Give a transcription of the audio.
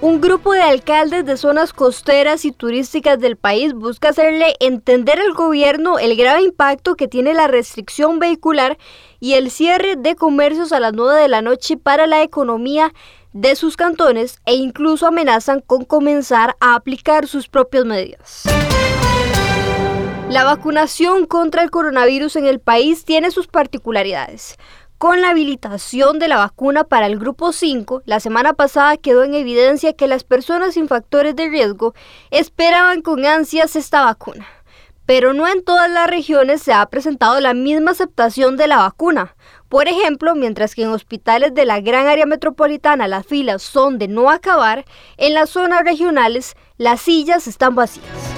Un grupo de alcaldes de zonas costeras y turísticas del país busca hacerle entender al gobierno el grave impacto que tiene la restricción vehicular y el cierre de comercios a las 9 de la noche para la economía de sus cantones e incluso amenazan con comenzar a aplicar sus propias medidas. La vacunación contra el coronavirus en el país tiene sus particularidades. Con la habilitación de la vacuna para el grupo 5, la semana pasada quedó en evidencia que las personas sin factores de riesgo esperaban con ansias esta vacuna. Pero no en todas las regiones se ha presentado la misma aceptación de la vacuna. Por ejemplo, mientras que en hospitales de la gran área metropolitana las filas son de no acabar, en las zonas regionales las sillas están vacías.